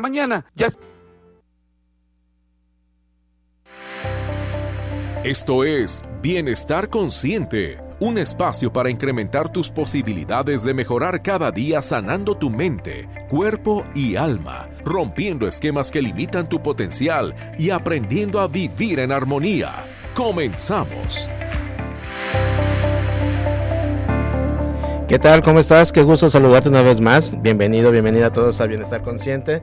Hasta mañana. Ya... Esto es Bienestar Consciente, un espacio para incrementar tus posibilidades de mejorar cada día sanando tu mente, cuerpo y alma, rompiendo esquemas que limitan tu potencial y aprendiendo a vivir en armonía. Comenzamos. ¿Qué tal? ¿Cómo estás? Qué gusto saludarte una vez más. Bienvenido, bienvenida a todos a Bienestar Consciente.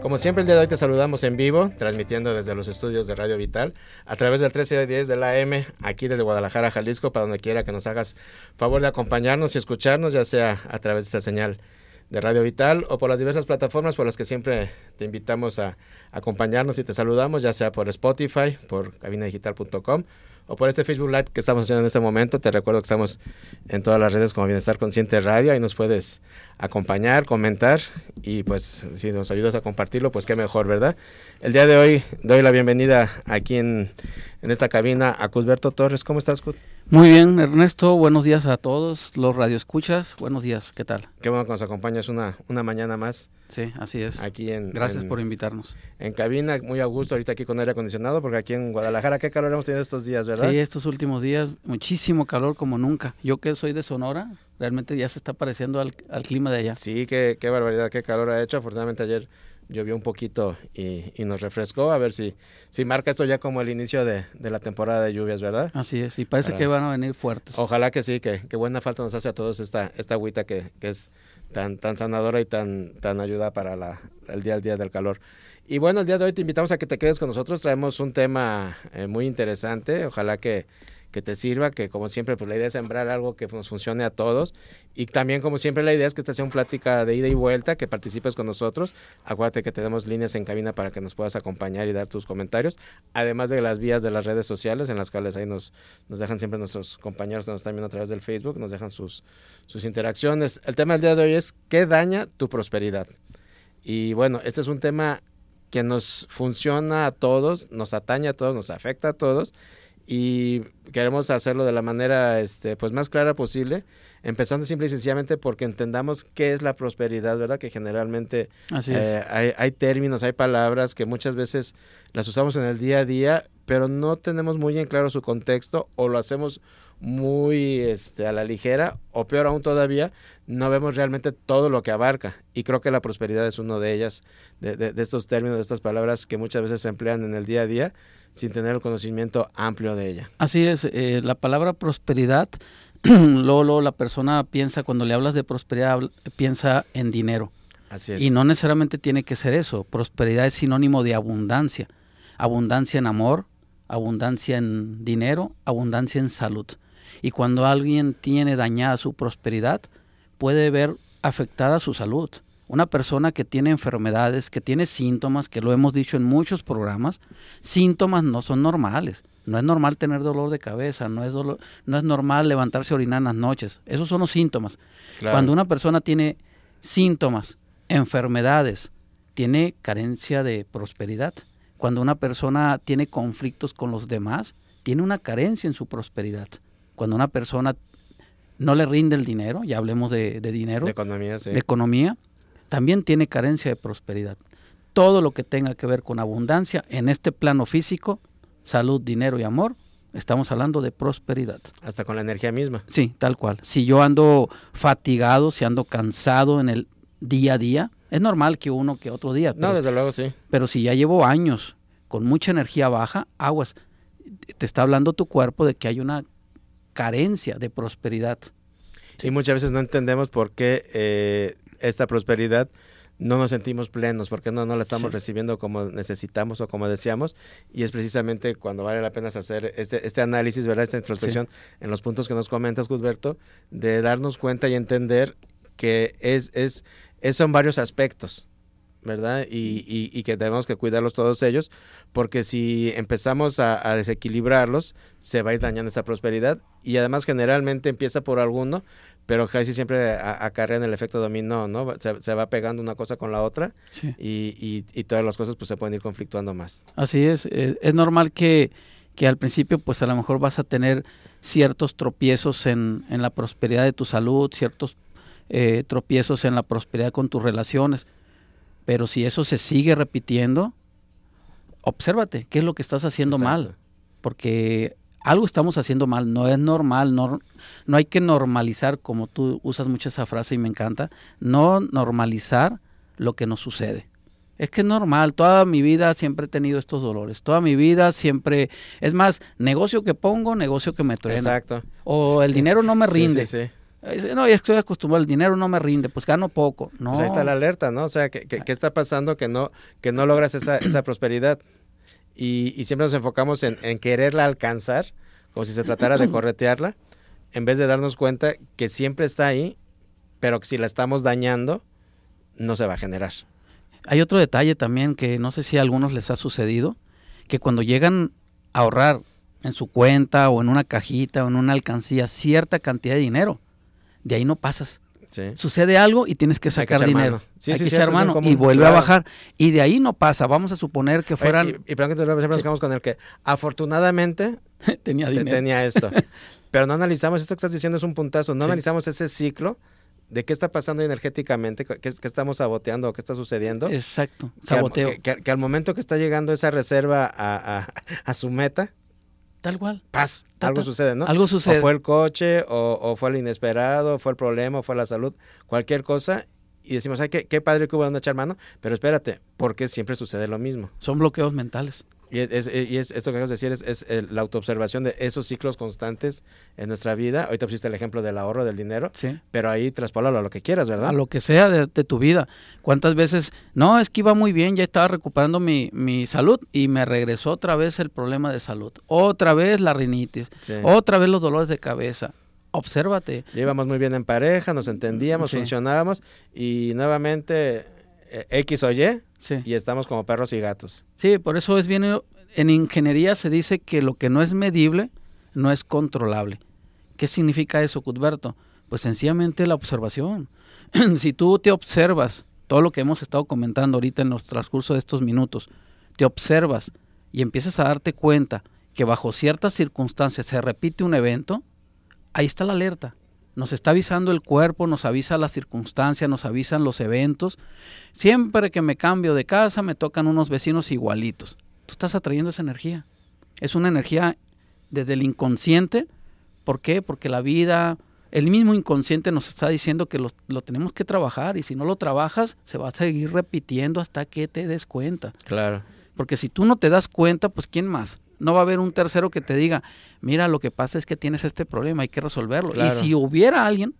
Como siempre, el día de hoy te saludamos en vivo, transmitiendo desde los estudios de Radio Vital, a través del 1310 de la AM, aquí desde Guadalajara, Jalisco, para donde quiera que nos hagas favor de acompañarnos y escucharnos, ya sea a través de esta señal de Radio Vital o por las diversas plataformas por las que siempre te invitamos a acompañarnos y te saludamos, ya sea por Spotify, por cabinadigital.com o por este Facebook Live que estamos haciendo en este momento. Te recuerdo que estamos en todas las redes como Bienestar Consciente Radio, ahí nos puedes acompañar, comentar y pues si nos ayudas a compartirlo, pues qué mejor, ¿verdad? El día de hoy doy la bienvenida aquí en, en esta cabina a Cusberto Torres. ¿Cómo estás, Cus? Muy bien, Ernesto. Buenos días a todos los radioescuchas. Buenos días, ¿qué tal? Qué bueno que nos acompañas una, una mañana más. Sí, así es. Aquí en, Gracias en- por invitarnos. En cabina, muy a gusto ahorita aquí con aire acondicionado, porque aquí en Guadalajara, qué calor hemos tenido estos días, ¿verdad? Sí, estos últimos días, muchísimo calor como nunca. Yo que soy de Sonora, realmente ya se está pareciendo al, al clima de allá. Sí, qué, qué barbaridad, qué calor ha hecho. Afortunadamente ayer llovió un poquito y, y nos refrescó. A ver si, si marca esto ya como el inicio de, de la temporada de lluvias, ¿verdad? Así es, y parece Para- que van a venir fuertes. Ojalá que sí, que, que buena falta nos hace a todos esta, esta agüita que, que es tan, tan sanadora y tan, tan ayuda para la, el día al día del calor. Y bueno, el día de hoy te invitamos a que te quedes con nosotros. Traemos un tema eh, muy interesante. Ojalá que, que te sirva, que como siempre, pues la idea es sembrar algo que nos funcione a todos. Y también, como siempre, la idea es que esta sea una plática de ida y vuelta, que participes con nosotros. Acuérdate que tenemos líneas en cabina para que nos puedas acompañar y dar tus comentarios. Además de las vías de las redes sociales, en las cuales ahí nos, nos dejan siempre nuestros compañeros que nos están viendo a través del Facebook, nos dejan sus, sus interacciones. El tema del día de hoy es ¿qué daña tu prosperidad? Y bueno, este es un tema que nos funciona a todos, nos atañe a todos, nos afecta a todos y queremos hacerlo de la manera este, pues más clara posible, empezando simple y sencillamente porque entendamos qué es la prosperidad, ¿verdad? Que generalmente eh, hay, hay términos, hay palabras que muchas veces las usamos en el día a día, pero no tenemos muy en claro su contexto o lo hacemos muy este, a la ligera o peor aún todavía, no vemos realmente todo lo que abarca. Y creo que la prosperidad es uno de ellas, de, de- de estos términos, de estas palabras que muchas veces se emplean en el día a día sin tener el conocimiento amplio de ella. Así es, eh, la palabra prosperidad, luego, luego la persona piensa, cuando le hablas de prosperidad, piensa en dinero. Así es. Y no necesariamente tiene que ser eso. Prosperidad es sinónimo de abundancia. Abundancia en amor, abundancia en dinero, abundancia en salud. Y cuando alguien tiene dañada su prosperidad, puede ver afectada su salud. Una persona que tiene enfermedades, que tiene síntomas, que lo hemos dicho en muchos programas, síntomas no son normales. No es normal tener dolor de cabeza, no es, dolor- no es normal levantarse a orinar en las noches. Esos son los síntomas. Claro. Cuando una persona tiene síntomas, enfermedades, tiene carencia de prosperidad. Cuando una persona tiene conflictos con los demás, tiene una carencia en su prosperidad. Cuando una persona no le rinde el dinero, ya hablemos de, de dinero, de economía, sí. de economía, también tiene carencia de prosperidad. Todo lo que tenga que ver con abundancia en este plano físico, salud, dinero y amor, estamos hablando de prosperidad. Hasta con la energía misma. Sí, tal cual. Si yo ando fatigado, si ando cansado en el día a día, es normal que uno que otro día, No, pero, desde luego sí. pero si ya llevo años con mucha energía baja, aguas, te está hablando tu cuerpo de que hay una carencia de prosperidad. Y muchas veces no entendemos por qué eh, esta prosperidad no nos sentimos plenos, porque no, no la estamos Sí. recibiendo como necesitamos o como deseamos. Y es precisamente cuando vale la pena hacer este, este análisis, ¿verdad? Esta introspección en los puntos que nos comentas, Gusberto, de darnos cuenta y entender que es, es, es son varios aspectos. ¿Verdad? Y, y, y que tenemos que cuidarlos todos ellos, porque si empezamos a, a desequilibrarlos, se va a ir dañando esta prosperidad y además generalmente empieza por alguno, pero casi siempre acarrean el efecto dominó, ¿no? Se, se va pegando una cosa con la otra Sí. y, y- todas las cosas pues se pueden ir conflictuando más. Así es, eh, es normal que, que al principio pues a lo mejor vas a tener ciertos tropiezos en, en la prosperidad de tu salud, ciertos eh, tropiezos en la prosperidad con tus relaciones, Pero si eso se sigue repitiendo, obsérvate, ¿qué es lo que estás haciendo Exacto. mal? Porque algo estamos haciendo mal, no es normal, no, no hay que normalizar, como tú usas mucho esa frase y me encanta, no normalizar lo que nos sucede. Es que es normal, toda mi vida siempre he tenido estos dolores, toda mi vida siempre, es más, negocio que pongo, negocio que me truena. Exacto. O el dinero no me Sí, rinde. Sí, sí. Dice, No, ya estoy acostumbrado, el dinero no me rinde, pues gano poco. No, Pues ahí está la alerta, ¿no? O sea, ¿qué, qué- qué está pasando que no, que no logras esa, esa prosperidad? Y, y siempre nos enfocamos en, en quererla alcanzar, como si se tratara de corretearla, en vez de darnos cuenta que siempre está ahí, pero que si la estamos dañando, no se va a generar. Hay otro detalle también que no sé si a algunos les ha sucedido, que cuando llegan a ahorrar en su cuenta o en una cajita o en una alcancía cierta cantidad de dinero, de ahí no pasas. Sí. Sucede algo y tienes que Hay que sacar echar dinero. mano. Sí, Hay sí, que echar mano común, y vuelve a bajar. Y de ahí no pasa. Vamos a suponer que Oye, fueran... Y, y perdón que te siempre nos quedamos con el que afortunadamente tenía te- dinero. tenía esto. Pero no analizamos, esto que estás diciendo es un puntazo, no Sí. analizamos ese ciclo de qué está pasando energéticamente, qué, qué estamos saboteando, qué está sucediendo. Exacto. Saboteo. Que, que- que al momento que está llegando esa reserva a, a- a su meta, Tal cual. paz, Ta, algo ta. sucede, ¿no? Algo sucede. O fue el coche, o, o fue el inesperado, o fue el problema, o fue la salud, cualquier cosa. Y decimos, ay, qué, qué padre que hubo donde echar mano, pero espérate, porque siempre sucede lo mismo. Son bloqueos mentales. Y, es, y es- esto que acabas de decir es, es el- la autoobservación de esos ciclos constantes en nuestra vida. Ahorita pusiste el ejemplo del ahorro del dinero, Sí. pero ahí traspólalo a lo que quieras, ¿verdad? a lo que sea de, de tu vida. ¿Cuántas veces, no, es que iba muy bien, ya estaba recuperando mi, mi salud y me regresó otra vez el problema de salud, otra vez la rinitis, Sí. otra vez los dolores de cabeza? Obsérvate. Ya íbamos muy bien en pareja, nos entendíamos, Sí. funcionábamos y nuevamente eh, X o Y Sí. y estamos como perros y gatos. sí, por eso es bien, en ingeniería se dice que lo que no es medible no es controlable. ¿Qué significa eso, Cudberto? Pues sencillamente la observación. si tú te observas, todo lo que hemos estado comentando ahorita en los transcurso de estos minutos, te observas y empiezas a darte cuenta que bajo ciertas circunstancias se repite un evento, ahí está la alerta. Nos está avisando el cuerpo, nos avisa las circunstancias, nos avisan los eventos. Siempre que me cambio de casa me tocan unos vecinos igualitos. Tú estás atrayendo esa energía. Es una energía desde el inconsciente. ¿Por qué? Porque la vida, el mismo inconsciente nos está diciendo que lo, lo tenemos que trabajar y si no lo trabajas se va a seguir repitiendo hasta que te des cuenta. Claro. Porque si tú no te das cuenta, pues ¿quién más? No va a haber un tercero que te diga, mira, lo que pasa es que tienes este problema, hay que resolverlo. Claro. Y si hubiera alguien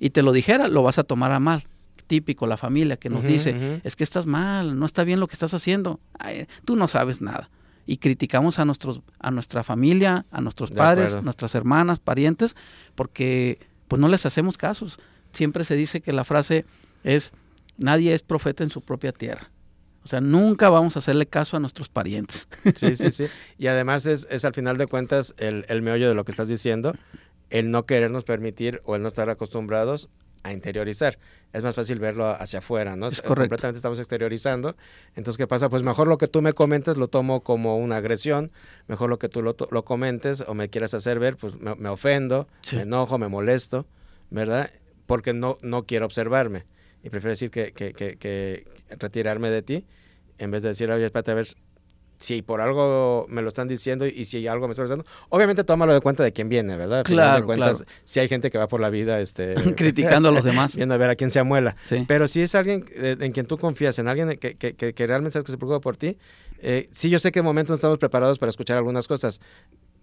y te lo dijera, lo vas a tomar a mal. Típico, la familia que nos dice, es que estás mal, no está bien lo que estás haciendo, Ay, tú no sabes nada. Y criticamos a, nuestros, a nuestra familia, a nuestros De padres, acuerdo. nuestras hermanas, parientes, porque pues no les hacemos casos. Siempre se dice que la frase es, nadie es profeta en su propia tierra. O sea, nunca vamos a hacerle caso a nuestros parientes. Sí, sí, sí. Y además es, es al final de cuentas el, el meollo de lo que estás diciendo, el no querernos permitir o el no estar acostumbrados a interiorizar. Es más fácil verlo hacia afuera, ¿no? Es correcto. Completamente estamos exteriorizando. Entonces, ¿qué pasa? Pues mejor lo que tú me comentes lo tomo como una agresión, mejor lo que tú lo, lo comentes o me quieras hacer ver, pues me, me ofendo, Sí. me enojo, me molesto, ¿verdad? Porque no, no quiero observarme. Y prefiero decir que, que, que, que retirarme de ti en vez de decir, oye, espérate, a ver, si por algo me lo están diciendo y si algo me está pasando, obviamente tómalo de cuenta de quién viene, ¿verdad? Final de Claro, cuentas, claro. si hay gente que va por la vida este, Criticando a los demás. viendo a ver a quién se amuela. Sí. Pero si es alguien eh, en quien tú confías, en alguien que, que, que, que realmente sabes que se preocupa por ti, eh, sí, yo sé que en momentos no estamos preparados para escuchar algunas cosas.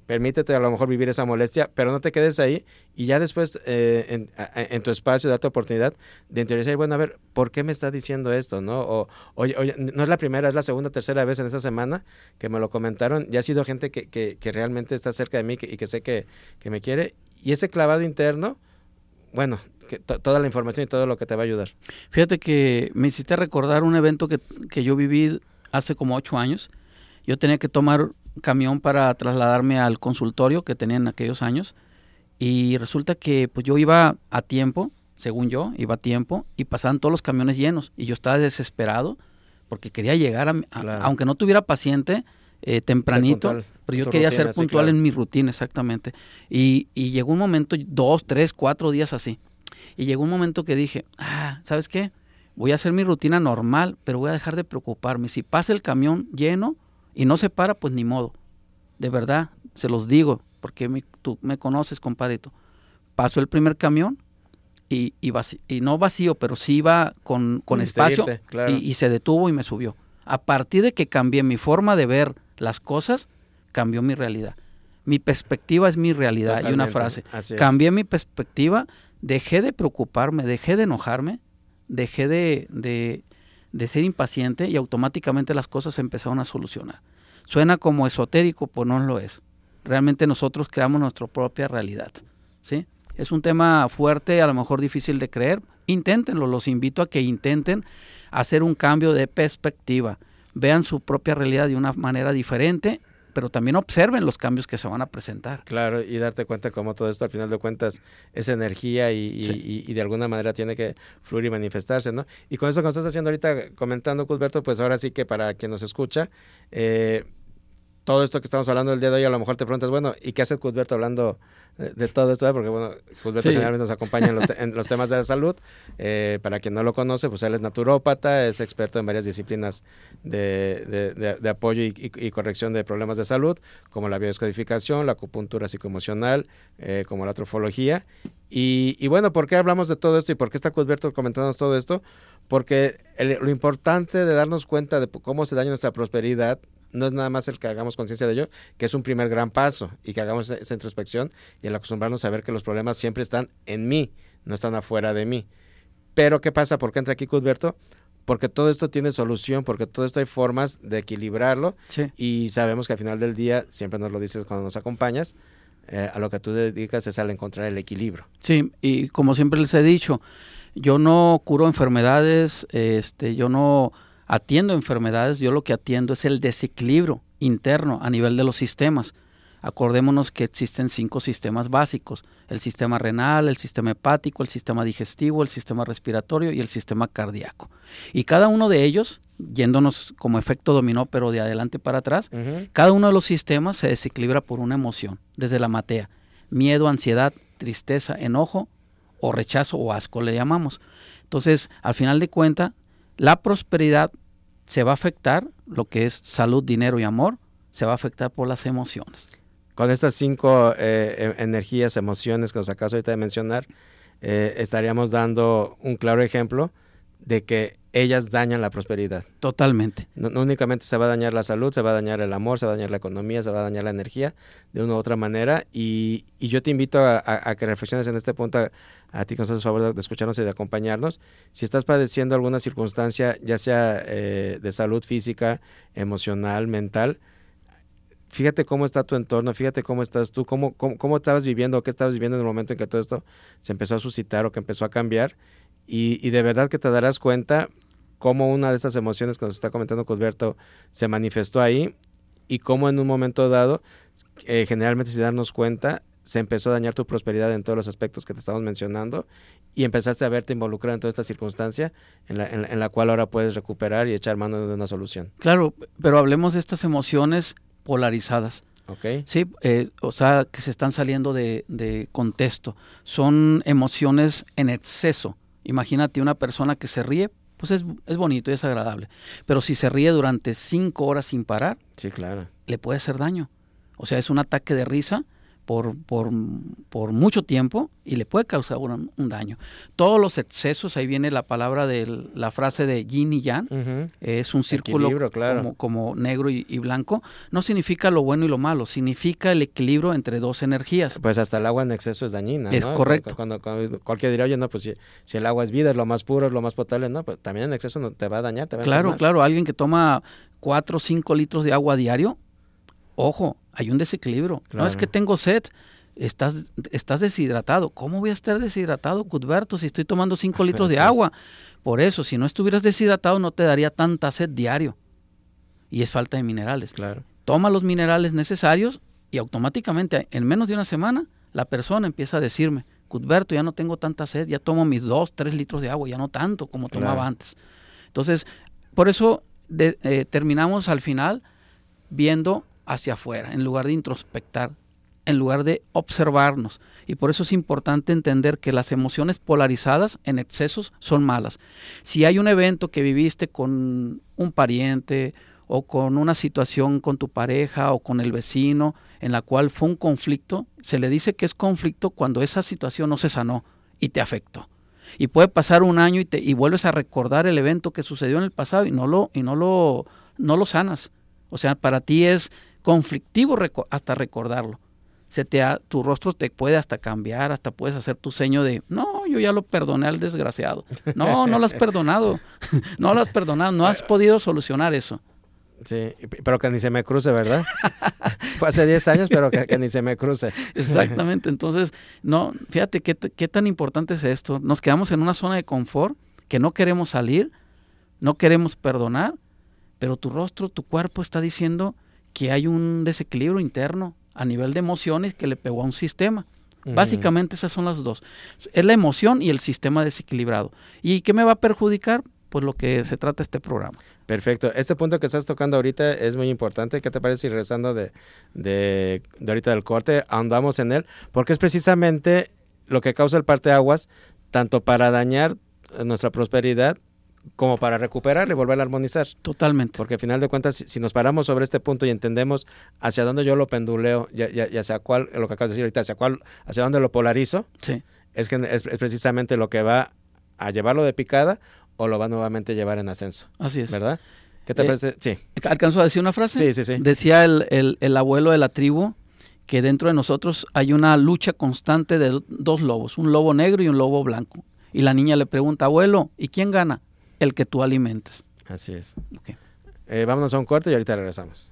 Permítete a lo mejor vivir esa molestia, pero no te quedes ahí y ya después eh, en, tu espacio date oportunidad de interiorizar, bueno, a ver, ¿por qué me está diciendo esto? ¿no? O, oye, oye, no es la primera, es la segunda, tercera vez en esta semana que me lo comentaron. Ya ha sido gente que, que, realmente está cerca de mí y que sé que, que me quiere. Y ese clavado interno, bueno, que to- toda la información y todo lo que te va a ayudar. Fíjate que me hiciste recordar un evento que, que yo viví hace como ocho años. Yo tenía que tomar camión para trasladarme al consultorio que tenía en aquellos años y resulta que pues yo iba a tiempo, según yo, iba a tiempo y pasaban todos los camiones llenos y yo estaba desesperado porque quería llegar a, a- Claro. aunque no tuviera paciente eh, tempranito, puntual pero yo quería rutina, ser sí, puntual claro. en mi rutina exactamente y, y llegó un momento dos, tres, cuatro días así y llegó un momento que dije, ah, ¿sabes qué? Voy a hacer mi rutina normal, pero voy a dejar de preocuparme. Si pasa el camión lleno y no se para, pues ni modo. De verdad, se los digo, porque tú me conoces, compadrito. Pasó el primer camión y, y, no vacío, pero sí iba con, con espacio y, y se detuvo y me subió. A partir de que cambié mi forma de ver las cosas, cambió mi realidad. Mi perspectiva es mi realidad. y una frase. Cambié mi perspectiva, dejé de preocuparme, dejé de enojarme, dejé de, de, ser impaciente y automáticamente las cosas se empezaron a solucionar. Suena como esotérico, pues no lo es. Realmente nosotros creamos nuestra propia realidad. ¿sí? Es un tema fuerte, a lo mejor difícil de creer. Inténtenlo, los invito a que intenten hacer un cambio de perspectiva. Vean su propia realidad de una manera diferente pero también observen los cambios que se van a presentar. Claro, y darte cuenta cómo todo esto al final de cuentas es energía y, de alguna manera tiene que fluir y manifestarse, ¿no? Y con eso que estás haciendo ahorita comentando, Cusberto, pues ahora sí que para quien nos escucha, eh, todo esto que estamos hablando el día de hoy, a lo mejor te preguntas, bueno, ¿y qué hace Cusberto hablando de, todo esto? Porque, bueno, Cusberto generalmente nos acompaña en los, temas de la salud. Eh, para quien no lo conoce, pues él es naturópata, es experto en varias disciplinas de, apoyo y, corrección de problemas de salud, como la biodescodificación, la acupuntura psicoemocional, eh, como la trofología. Y, bueno, ¿por qué hablamos de todo esto y por qué está Cusberto comentándonos todo esto? Porque lo importante de darnos cuenta de cómo se daña nuestra prosperidad no es nada más el que hagamos conciencia de ello, que es un primer gran paso y que hagamos esa introspección y el acostumbrarnos a ver que los problemas siempre están en mí, no están afuera de mí. Pero ¿qué pasa? ¿Por qué entra aquí Cusberto? Porque todo esto tiene solución, porque todo esto hay formas de equilibrarlo y sabemos que al final del día, siempre nos lo dices cuando nos acompañas, eh, a lo que tú dedicas es al encontrar el equilibrio. Sí, y como siempre les he dicho, yo no curo enfermedades, este, yo no atiendo enfermedades, yo lo que atiendo es el desequilibrio interno a nivel de los sistemas. Acordémonos que existen cinco sistemas básicos, el sistema renal, el sistema hepático, el sistema digestivo, el sistema respiratorio y el sistema cardíaco. Y cada uno de ellos, yéndonos como efecto dominó, pero de adelante para atrás, cada uno de los sistemas se desequilibra por una emoción, desde la matea, miedo, ansiedad, tristeza, enojo o rechazo o asco le llamamos. Entonces, al final de cuentas, la prosperidad se va a afectar, lo que es salud, dinero y amor, se va a afectar por las emociones. Con estas cinco eh, e, energías, emociones que nos acabas ahorita de mencionar, eh, estaríamos dando un claro ejemplo de que ellas dañan la prosperidad. Totalmente. No, únicamente se va a dañar la salud, se va a dañar el amor, se va a dañar la economía, se va a dañar la energía de una u otra manera. Y, yo te invito a, que reflexiones en este punto, a, ti que nos haces favor de, escucharnos y de acompañarnos. Si estás padeciendo alguna circunstancia, ya sea eh, de salud física, emocional, mental, fíjate cómo está tu entorno, fíjate cómo estás tú, cómo, cómo, cómo estabas viviendo, qué estabas viviendo en el momento en que todo esto se empezó a suscitar o que empezó a cambiar y, de verdad que te darás cuenta cómo una de esas emociones que nos está comentando Cosberto se manifestó ahí y cómo en un momento dado, eh, generalmente sin darnos cuenta, se empezó a dañar tu prosperidad en todos los aspectos que te estamos mencionando y empezaste a verte involucrado en toda esta circunstancia en la, en, la cual ahora puedes recuperar y echar mano de una solución. Claro, pero hablemos de estas emociones polarizadas. Okay. Sí, eh, o sea, que se están saliendo de, de contexto. Son emociones en exceso Imagínate una persona que se ríe, pues es, es bonito y es agradable. Pero si se ríe durante cinco horas sin parar, sí, claro. le puede hacer daño. O sea, es un ataque de risa por, por, por mucho tiempo y le puede causar un, daño. Todos los excesos, ahí viene la palabra de la frase de yin y yang, es un círculo como, negro y, blanco, no significa lo bueno y lo malo, significa el equilibrio entre dos energías. Pues hasta el agua en exceso es dañina. Es correcto. Cuando, cualquiera diría, oye, no, pues si, el agua es vida, es lo más puro, es lo más potable, no, pues también en exceso no te va a dañar. Te va claro, claro, alguien que toma 4 o 5 litros de agua diario, ojo, hay un desequilibrio. No es que tengo sed, estás, estás deshidratado. ¿Cómo voy a estar deshidratado, Cudberto, si estoy tomando 5 litros de agua? Por eso, si no estuvieras deshidratado, no te daría tanta sed diario. Y es falta de minerales. Claro. Toma los minerales necesarios y automáticamente, en menos de una semana, la persona empieza a decirme, Cudberto, ya no tengo tanta sed, ya tomo mis 2, 3 litros de agua, ya no tanto como tomaba antes. Entonces, por eso eh, terminamos al final viendo hacia afuera, en lugar de introspectar en lugar de observarnos. Y por eso es importante entender que las emociones polarizadas en excesos son malas. Si hay un evento que viviste con un pariente o con una situación con tu pareja o con el vecino en la cual fue un conflicto, se le dice que es conflicto cuando esa situación no se sanó y te afectó. Y puede pasar un año y, te, y vuelves a recordar el evento que sucedió en el pasado y no lo, y no lo, no lo sanas. O sea, para ti es conflictivo hasta recordarlo. Se te tu rostro te puede hasta cambiar, hasta puedes hacer tu seño de, no, yo ya lo perdoné al desgraciado. No, no lo has perdonado, no lo has perdonado, no has podido solucionar eso. Sí, pero que ni se me cruce, ¿verdad? Fue hace 10 años, pero que, ni se me cruce. Exactamente, entonces, no, fíjate qué, qué tan importante es esto. Nos quedamos en una zona de confort que no queremos salir, no queremos perdonar, pero tu rostro, tu cuerpo está diciendo que hay un desequilibrio interno a nivel de emociones que le pegó a un sistema. Básicamente esas son las dos. Es la emoción y el sistema desequilibrado. ¿Y qué me va a perjudicar? Pues lo que se trata este programa. Perfecto. Este punto que estás tocando ahorita es muy importante. ¿Qué te parece si regresando de, de, de ahorita del corte andamos en él? Porque es precisamente lo que causa el parteaguas, tanto para dañar nuestra prosperidad como para recuperar y volver a armonizar. Totalmente. Porque al final de cuentas, si, nos paramos sobre este punto y entendemos hacia dónde yo lo penduleo y, hacia cuál, lo que acabas de decir ahorita, hacia cuál, hacia dónde lo polarizo, sí. es que es, precisamente lo que va a llevarlo de picada o lo va nuevamente a llevar en ascenso. Así es. ¿Verdad? ¿Qué te eh, parece? Sí. ¿Alcanzó a decir una frase? Sí, sí, sí. Decía el, el abuelo de la tribu que dentro de nosotros hay una lucha constante de dos lobos, un lobo negro y un lobo blanco. Y la niña le pregunta, abuelo, ¿y quién gana? El que tú alimentes. Así es. Eh, vámonos a un corte y ahorita regresamos.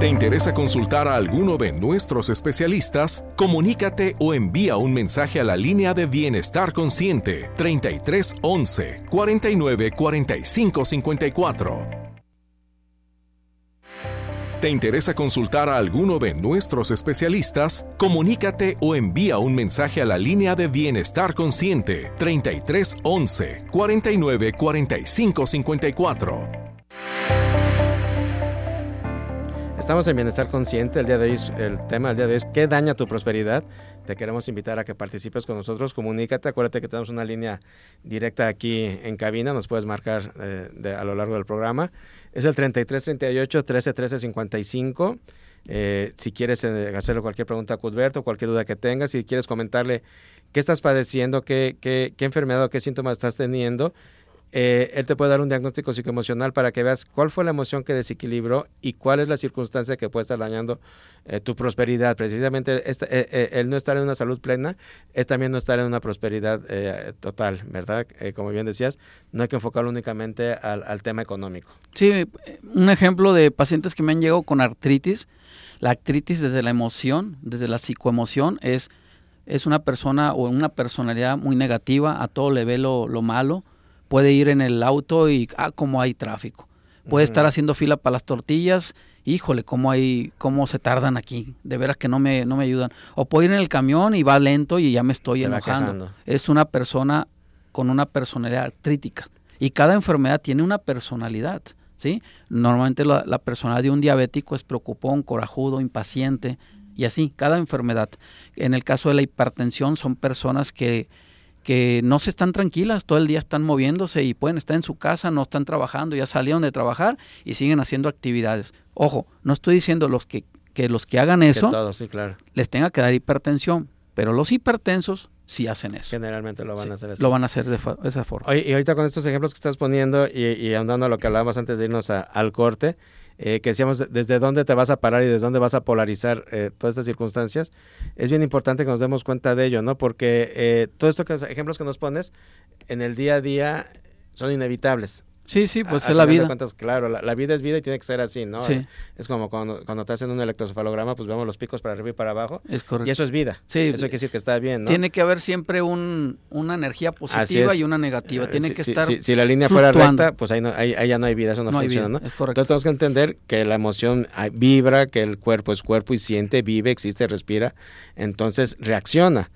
¿Te interesa consultar a alguno de nuestros especialistas? Comunícate o envía un mensaje a la línea de Bienestar Consciente 3311 49 45 54. ¿Te interesa consultar a alguno de nuestros especialistas? Comunícate o envía un mensaje a la línea de Bienestar Consciente 33 11 49 45 54. Estamos en Bienestar Consciente. El día de hoy, el tema del día de hoy es ¿qué daña tu prosperidad? Te queremos invitar a que participes con nosotros, comunícate, acuérdate que tenemos una línea directa aquí en cabina, nos puedes marcar eh, a lo largo del programa. Es el 3338 1313 55. si quieres eh, hacerle cualquier pregunta a Cudberto, cualquier duda que tengas, si quieres comentarle qué estás padeciendo, qué, qué, qué enfermedad o qué síntomas estás teniendo, eh, él te puede dar un diagnóstico psicoemocional para que veas cuál fue la emoción que desequilibró y cuál es la circunstancia que puede estar dañando eh, tu prosperidad. Precisamente eh, el no estar en una salud plena es también no estar en una prosperidad total, ¿verdad? como bien decías, no hay que enfocarlo únicamente al, tema económico. Sí, un ejemplo de pacientes que me han llegado con artritis. La artritis desde la emoción, desde la psicoemoción, es, es una persona o una personalidad muy negativa, a todo le ve lo malo, puede ir en el auto y, ah, como hay tráfico. Puede estar haciendo fila para las tortillas, híjole, cómo hay, cómo se tardan aquí, de veras que no me, no me ayudan. O puede ir en el camión y va lento y ya me estoy enojando. Es una persona con una personalidad crítica. Y cada enfermedad tiene una personalidad, ¿sí? Normalmente la, la personalidad de un diabético es preocupón, corajudo, impaciente, y así, cada enfermedad. En el caso de la hipertensión son personas que que no se están tranquilas, todo el día están moviéndose y pueden estar en su casa, no están trabajando, ya salieron de trabajar y siguen haciendo actividades. Ojo, no estoy diciendo los que, que los que hagan eso les tenga que dar hipertensión, pero los hipertensos sí hacen eso. Generalmente lo van a hacer así. Lo van a hacer de esa forma. y ahorita con estos ejemplos que estás poniendo y, y ahondando a lo que hablábamos antes de irnos al corte, eh, que decíamos desde dónde te vas a parar y desde dónde vas a polarizar eh, todas estas circunstancias, es bien importante que nos demos cuenta de ello, ¿no? Porque eh, todos estos ejemplos que nos pones en el día a día son inevitables. Sí, sí, pues es la vida. claro, la, vida es vida y tiene que ser así, ¿no? Es como cuando, cuando te hacen un electrocefalograma, pues vemos los picos para arriba y para abajo. Es correcto. Y eso es vida. Sí. Eso quiere decir que está bien, ¿no? Tiene que haber siempre un, una energía positiva y una negativa. Tiene que estar. Si, la línea fuera recta, pues ahí, no, ahí, ya no hay vida, eso no, funciona, ¿no? Es correcto. Entonces tenemos que entender que la emoción vibra, que el cuerpo es cuerpo y siente, vive, existe, respira. Entonces reacciona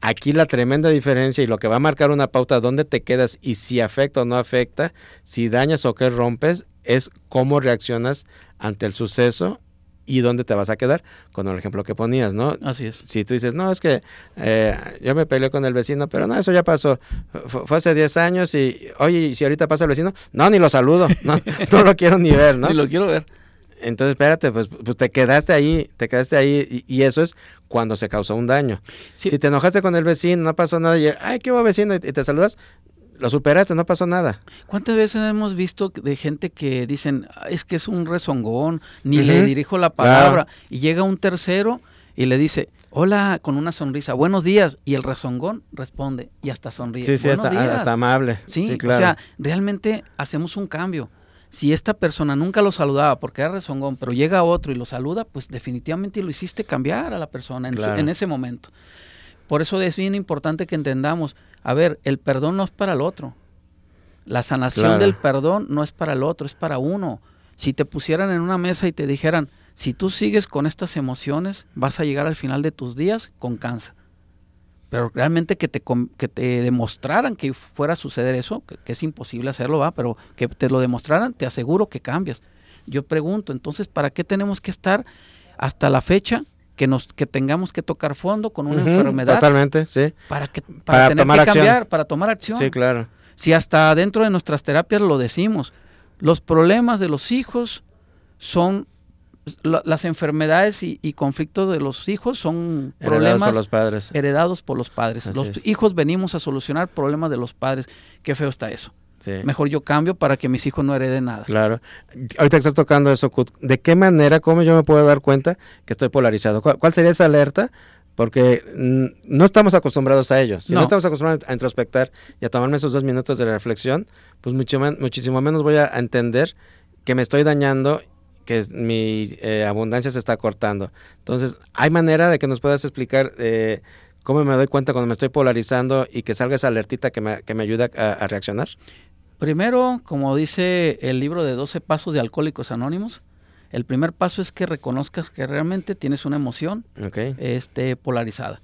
Aquí la tremenda diferencia y lo que va a marcar una pauta dónde te quedas y si afecta o no afecta, si dañas o qué rompes, es cómo reaccionas ante el suceso y dónde te vas a quedar, con el ejemplo que ponías, ¿no? Así es. Si tú dices, no, es que eh, yo me peleé con el vecino, pero no, eso ya pasó, fue, hace 10 años y, oye, si ahorita pasa el vecino, no, ni lo saludo, no, no lo quiero ni ver, ¿no? Ni lo quiero ver. Entonces, espérate, pues, pues te quedaste ahí, te quedaste ahí y, eso es cuando se causó un daño. Si te enojaste con el vecino, no pasó nada y, ay, qué hubo vecino y te saludas, lo superaste, no pasó nada. ¿Cuántas veces hemos visto de gente que dicen, es que es un rezongón, ni le dirijo la palabra, y llega un tercero y le dice, hola, con una sonrisa, buenos días, y el rezongón responde y hasta sonríe. Sí, sí, hasta, amable. Sí, claro. o sea, realmente hacemos un cambio. Si esta persona nunca lo saludaba porque era rezongón, pero llega otro y lo saluda, pues definitivamente lo hiciste cambiar a la persona en, en ese momento. Por eso es bien importante que entendamos, a ver, el perdón no es para el otro. La sanación del perdón no es para el otro, es para uno. Si te pusieran en una mesa y te dijeran, si tú sigues con estas emociones, vas a llegar al final de tus días con cáncer. Pero realmente que te, que te demostraran que fuera a suceder eso, que, es imposible hacerlo, va, pero que te lo demostraran, te aseguro que cambias. Yo pregunto, entonces, ¿para qué tenemos que estar hasta la fecha que nos que tengamos que tocar fondo con una enfermedad totalmente sí. Para que para, tener que cambiar para tomar acción sí claro. Si hasta dentro de nuestras terapias lo decimos los problemas de los hijos son las enfermedades y, conflictos de los hijos son problemas por los padres. heredados por los padres. los hijos venimos a solucionar problemas de los padres. Qué feo está eso. Mejor yo cambio para que mis hijos no hereden nada. Claro. Ahorita estás tocando eso, ¿de qué manera, cómo yo me puedo dar cuenta que estoy polarizado? ¿Cuál, sería esa alerta? Porque no estamos acostumbrados a ello. Si no. estamos acostumbrados a introspectar y a tomarme esos dos minutos de reflexión, pues mucho, muchísimo menos voy a entender que me estoy dañando que mi eh, abundancia se está cortando. Entonces, ¿hay manera de que nos puedas explicar eh, cómo me doy cuenta cuando me estoy polarizando y que salga esa alertita que me, que me ayuda a reaccionar? Primero, como dice el libro de 12 pasos de Alcohólicos Anónimos, el primer paso es que reconozcas que realmente tienes una emoción este, polarizada.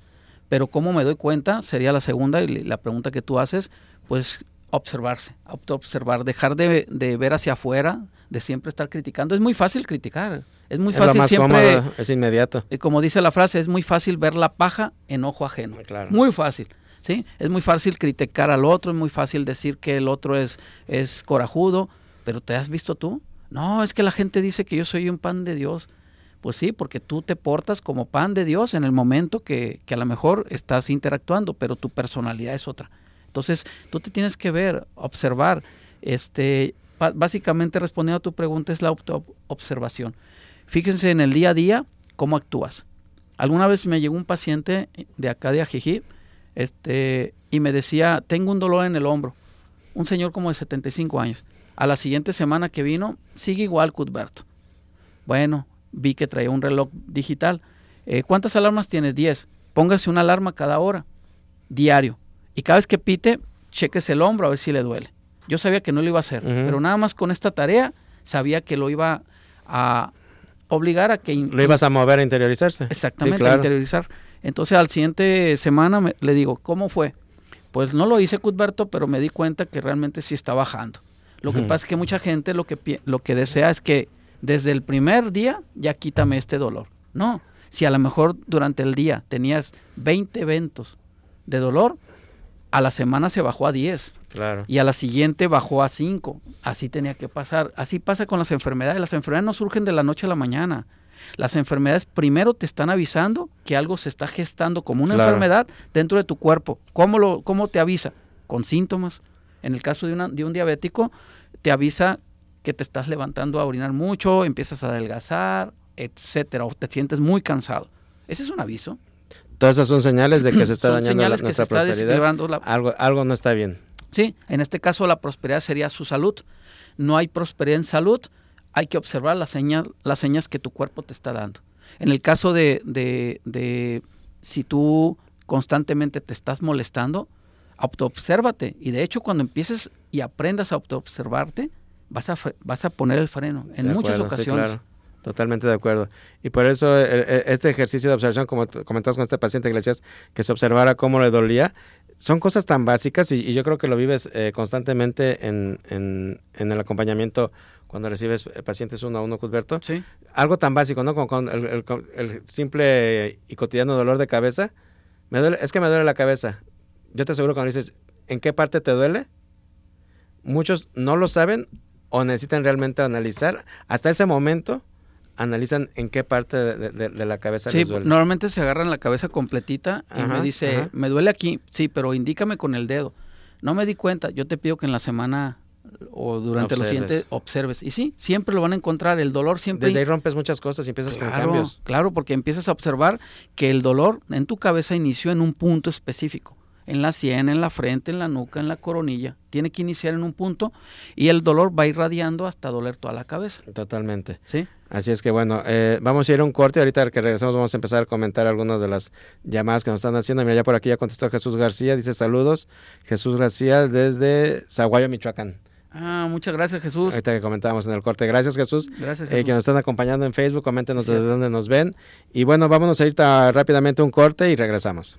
Pero cómo me doy cuenta sería la segunda y la pregunta que tú haces, pues observarse, observar, dejar de, ver hacia afuera, de siempre estar criticando. Es muy fácil criticar, es muy fácil siempre. es inmediato. Y como dice la frase, es muy fácil ver la paja en ojo ajeno. Muy fácil. ¿sí? Es muy fácil criticar al otro, es muy fácil decir que el otro es, es corajudo, pero ¿te has visto tú? No, es que la gente dice que yo soy un pan de Dios. Pues sí, porque tú te portas como pan de Dios en el momento que, que a lo mejor estás interactuando, pero tu personalidad es otra. Entonces, tú te tienes que ver, observar. Este, básicamente respondiendo a tu pregunta es la observación. Fíjense en el día a día cómo actúas. Alguna vez me llegó un paciente de acá de Ajijí este, y me decía, tengo un dolor en el hombro. Un señor como de 75 años. A la siguiente semana que vino, sigue igual Cuthberto. Bueno, vi que traía un reloj digital. Eh, ¿Cuántas alarmas tienes? 10. Póngase una alarma cada hora, diario. Y cada vez que pite, cheques el hombro a ver si le duele. Yo sabía que no lo iba a hacer, pero nada más con esta tarea sabía que lo iba a obligar a que... Lo ibas a mover a interiorizarse. Exactamente, a interiorizar. Entonces al siguiente semana le digo, ¿cómo fue? Pues no lo hice, Cuthberto, pero me di cuenta que realmente sí está bajando. Lo que pasa es que mucha gente lo que, lo que desea es que desde el primer día ya quítame este dolor. No, si a lo mejor durante el día tenías 20 eventos de dolor, a la semana se bajó a 10. Claro. Y a la siguiente bajó a 5. Así tenía que pasar. Así pasa con las enfermedades. Las enfermedades no surgen de la noche a la mañana. Las enfermedades primero te están avisando que algo se está gestando como una enfermedad dentro de tu cuerpo. ¿Cómo, lo, ¿Cómo te avisa? Con síntomas. En el caso de, una, de un diabético, te avisa que te estás levantando a orinar mucho, empiezas a adelgazar, etcétera, o te sientes muy cansado. Ese es un aviso. Todas esas son señales de que se está dañando la, nuestra prosperidad. Algo, algo no está bien. Sí, en este caso la prosperidad sería su salud. No hay prosperidad en salud, hay que observar las señas, las señas que tu cuerpo te está dando. En el caso de, de, si tú constantemente te estás molestando, autoobsérvate. Y de hecho, cuando empieces y aprendas a autoobservarte, vas a, vas a poner el freno en muchas ocasiones. Totalmente de acuerdo. Y por eso eh, eh, este ejercicio de observación, como comentabas con este paciente que le decías que se observara cómo le dolía, son cosas tan básicas y, yo creo que lo vives eh, constantemente en, en, el acompañamiento cuando recibes pacientes uno a uno, Cusberto. Sí. Algo tan básico, ¿no? Como con el, el, simple y cotidiano dolor de cabeza. Me duele, es que me duele la cabeza. Yo te aseguro cuando dices, ¿en qué parte te duele? Muchos no lo saben o necesitan realmente analizar. Hasta ese momento analizan en qué parte de, la cabeza les duele. normalmente se agarran la cabeza completita y me dice, me duele aquí, sí, pero indícame con el dedo. No me di cuenta, yo te pido que en la semana o durante los siguientes observes. Y sí, siempre lo van a encontrar, el dolor siempre... Desde ahí rompes muchas cosas y empiezas con cambios. Claro, porque empiezas a observar que el dolor en tu cabeza inició en un punto específico en la sien, en la frente, en la nuca, en la coronilla. Tiene que iniciar en un punto y el dolor va irradiando hasta doler toda la cabeza. Totalmente. Sí. Así es que bueno, eh, vamos a ir a un corte. Ahorita que regresemos vamos a empezar a comentar algunas de las llamadas que nos están haciendo. Mira, ya por aquí ya contestó Jesús García. Dice saludos. Jesús García desde Zaguayo, Michoacán. Ah, muchas gracias Jesús. Ahorita que comentábamos en el corte. Gracias Jesús. Gracias eh, que nos están acompañando en Facebook. Coméntenos desde dónde nos ven. Y bueno, vámonos a ir rápidamente a un corte y regresamos.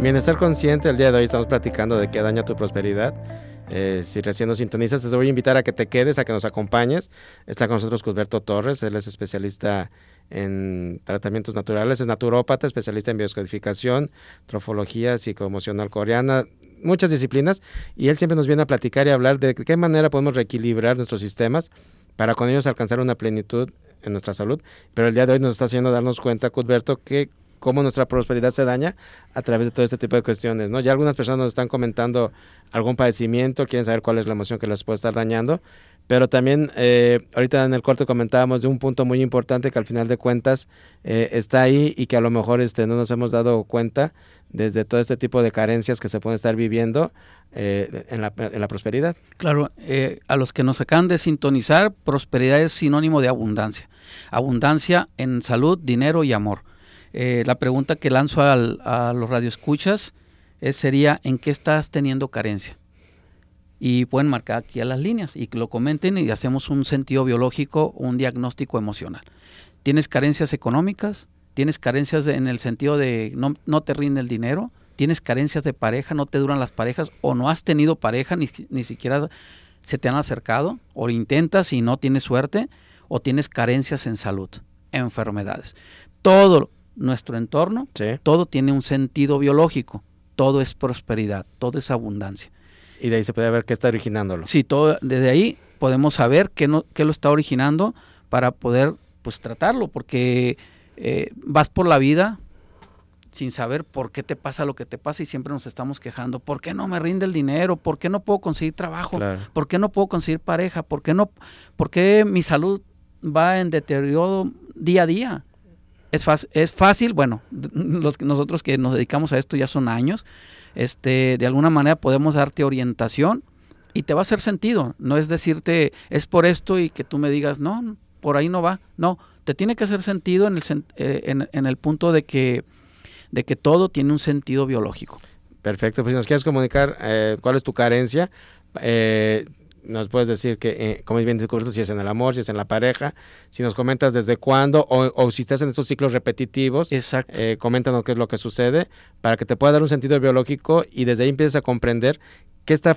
Bienestar consciente, el día de hoy estamos platicando de qué daña tu prosperidad. Eh, si recién nos sintonizas, te voy a invitar a que te quedes, a que nos acompañes. Está con nosotros Cusberto Torres, él es especialista en tratamientos naturales, es naturópata, especialista en bioscodificación, trofología psicoemocional coreana, muchas disciplinas, y él siempre nos viene a platicar y hablar de qué manera podemos reequilibrar nuestros sistemas para con ellos alcanzar una plenitud en nuestra salud. Pero el día de hoy nos está haciendo darnos cuenta, Cusberto, que cómo nuestra prosperidad se daña a través de todo este tipo de cuestiones, ¿no? Ya algunas personas nos están comentando algún padecimiento, quieren saber cuál es la emoción que les puede estar dañando, pero también eh, ahorita en el corte comentábamos de un punto muy importante que al final de cuentas eh, está ahí y que a lo mejor este, no nos hemos dado cuenta desde todo este tipo de carencias que se pueden estar viviendo eh, en, la, en, la, prosperidad. Claro, a los que nos acaban de sintonizar, prosperidad es sinónimo de abundancia. Abundancia en salud, dinero y amor. Eh, la pregunta que lanzo a los radioescuchas es, sería, ¿en qué estás teniendo carencia? Y pueden marcar aquí a las líneas y que lo comenten y hacemos un sentido biológico, un diagnóstico emocional. ¿Tienes carencias económicas? ¿Tienes carencias en el sentido de no, no te rinde el dinero? ¿Tienes carencias de pareja? ¿No te duran las parejas? ¿O no has tenido pareja? Ni, ni siquiera se te han acercado? ¿O intentas y no tienes suerte? ¿O tienes carencias en salud? Enfermedades. Todo nuestro entorno, todo tiene un sentido biológico, todo es prosperidad, todo es abundancia. Y de ahí se puede ver qué está originándolo. Sí, todo, desde ahí podemos saber qué, no, qué lo está originando para poder pues tratarlo, porque eh, vas por la vida sin saber por qué te pasa lo que te pasa y siempre nos estamos quejando, ¿por qué no me rinde el dinero? ¿Por qué no puedo conseguir trabajo? ¿Por qué no puedo conseguir pareja? ¿Por qué no por qué mi salud va en deterioro día a día? Es, es fácil, bueno, los, nosotros que nos dedicamos a esto ya son años, este, de alguna manera podemos darte orientación y te va a hacer sentido. No es decirte, es por esto y que tú me digas, no, por ahí no va. No, te tiene que hacer sentido en el, eh, en, el punto de que, de que todo tiene un sentido biológico. Perfecto, pues si nos quieres comunicar eh, cuál es tu carencia, eh, nos puedes decir que, eh, como es bien descubierto, si es en el amor, si es en la pareja, si nos comentas desde cuándo o, o si estás en estos ciclos repetitivos, Exacto. Eh, coméntanos qué es lo que sucede para que te pueda dar un sentido biológico y desde ahí empieces a comprender qué, está,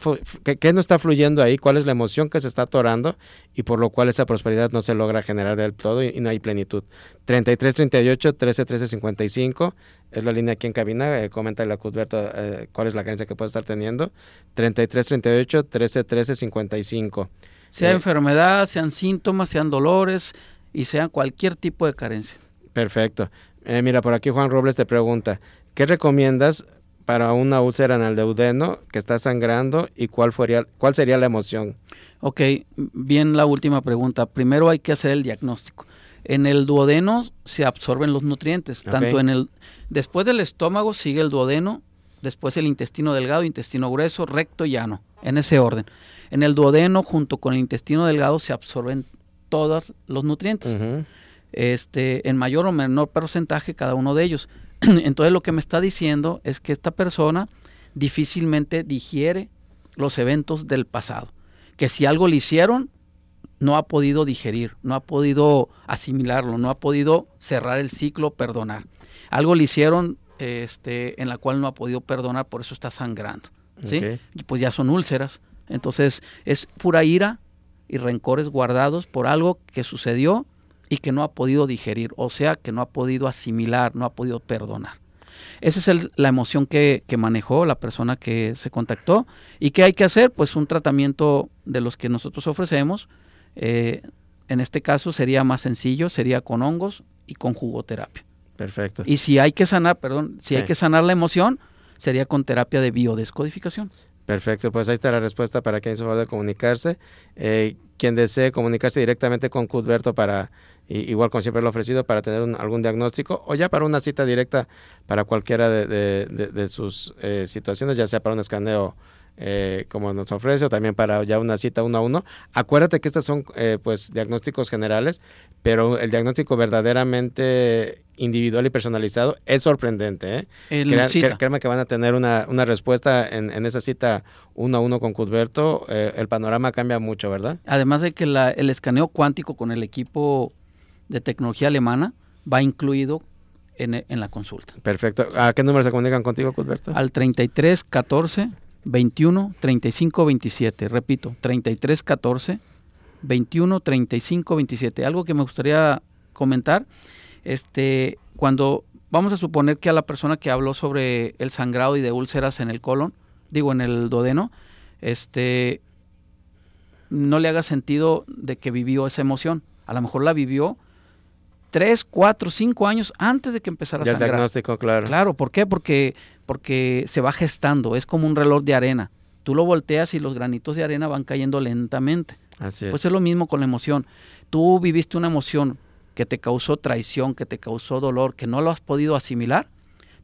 qué, no está fluyendo ahí, cuál es la emoción que se está atorando y por lo cual esa prosperidad no se logra generar del todo y, no hay plenitud. 33 38 13 13 55 es la línea aquí en cabina. Eh, comenta la Cusberto eh, cuál es la carencia que puede estar teniendo. 33 38 13 13 55. Sea eh, enfermedad, sean síntomas, sean dolores y sean cualquier tipo de carencia. Perfecto. mira, por aquí Juan Robles te pregunta, ¿qué recomiendas para una úlcera en el deudeno que está sangrando y cuál, fuera, cuál sería la emoción? Ok, bien la última pregunta. Primero hay que hacer el diagnóstico. En el duodeno se absorben los nutrientes, tanto en el después del estómago sigue el duodeno, después el intestino delgado, intestino grueso, recto, llano, en ese orden. En el duodeno junto con el intestino delgado se absorben todos los nutrientes. Este, en mayor o menor porcentaje cada uno de ellos. Entonces lo que me está diciendo es que esta persona difícilmente digiere los eventos del pasado. Que si algo le hicieron, no ha podido digerir, no ha podido asimilarlo, no ha podido cerrar el ciclo, perdonar. Algo le hicieron este, en la cual no ha podido perdonar, por eso está sangrando. ¿sí? Y pues ya son úlceras. Entonces es pura ira y rencores guardados por algo que sucedió y que no ha podido digerir, o sea, que no ha podido asimilar, no ha podido perdonar. Esa es la emoción que, manejó la persona que se contactó. ¿Y qué hay que hacer? Pues un tratamiento de los que nosotros ofrecemos. Eh, en este caso sería más sencillo, sería con hongos y con jugoterapia. Perfecto. Y si hay que sanar, perdón, si hay que sanar la emoción, sería con terapia de biodescodificación. Perfecto, pues ahí está la respuesta para quien se de comunicarse. Eh, quien desee comunicarse directamente con Cudberto para, igual como siempre lo he ofrecido, para tener algún diagnóstico o ya para una cita directa para cualquiera de, sus eh, situaciones, ya sea para un escaneo eh, como nos ofrece, o también para ya una cita uno a uno. Acuérdate que estos son eh, pues diagnósticos generales, pero el diagnóstico verdaderamente individual y personalizado es sorprendente. ¿eh? créanme que van a tener una, una respuesta en, en, esa cita uno a uno con Cudberto. Eh, el panorama cambia mucho, ¿verdad? Además de que el escaneo cuántico con el equipo de tecnología alemana va incluido en, en, la consulta. Perfecto. ¿A qué número se comunican contigo, Cudberto? Al 33 14 21 35 27. Repito, 33 14 21 35 27. Algo que me gustaría comentar, este, cuando vamos a suponer que a la persona que habló sobre el sangrado y de úlceras en el colon, digo en el duodeno, este, no le haga sentido de que vivió esa emoción. A lo mejor la vivió tres, cuatro, cinco años antes de que empezara a sangrar. El diagnóstico, claro. Claro, ¿por qué? Porque porque se va gestando, es como un reloj de arena. Tú lo volteas y los granitos de arena van cayendo lentamente. Así es. Pues es lo mismo con la emoción. Tú viviste una emoción que te causó traición, que te causó dolor, que no lo has podido asimilar.